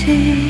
city.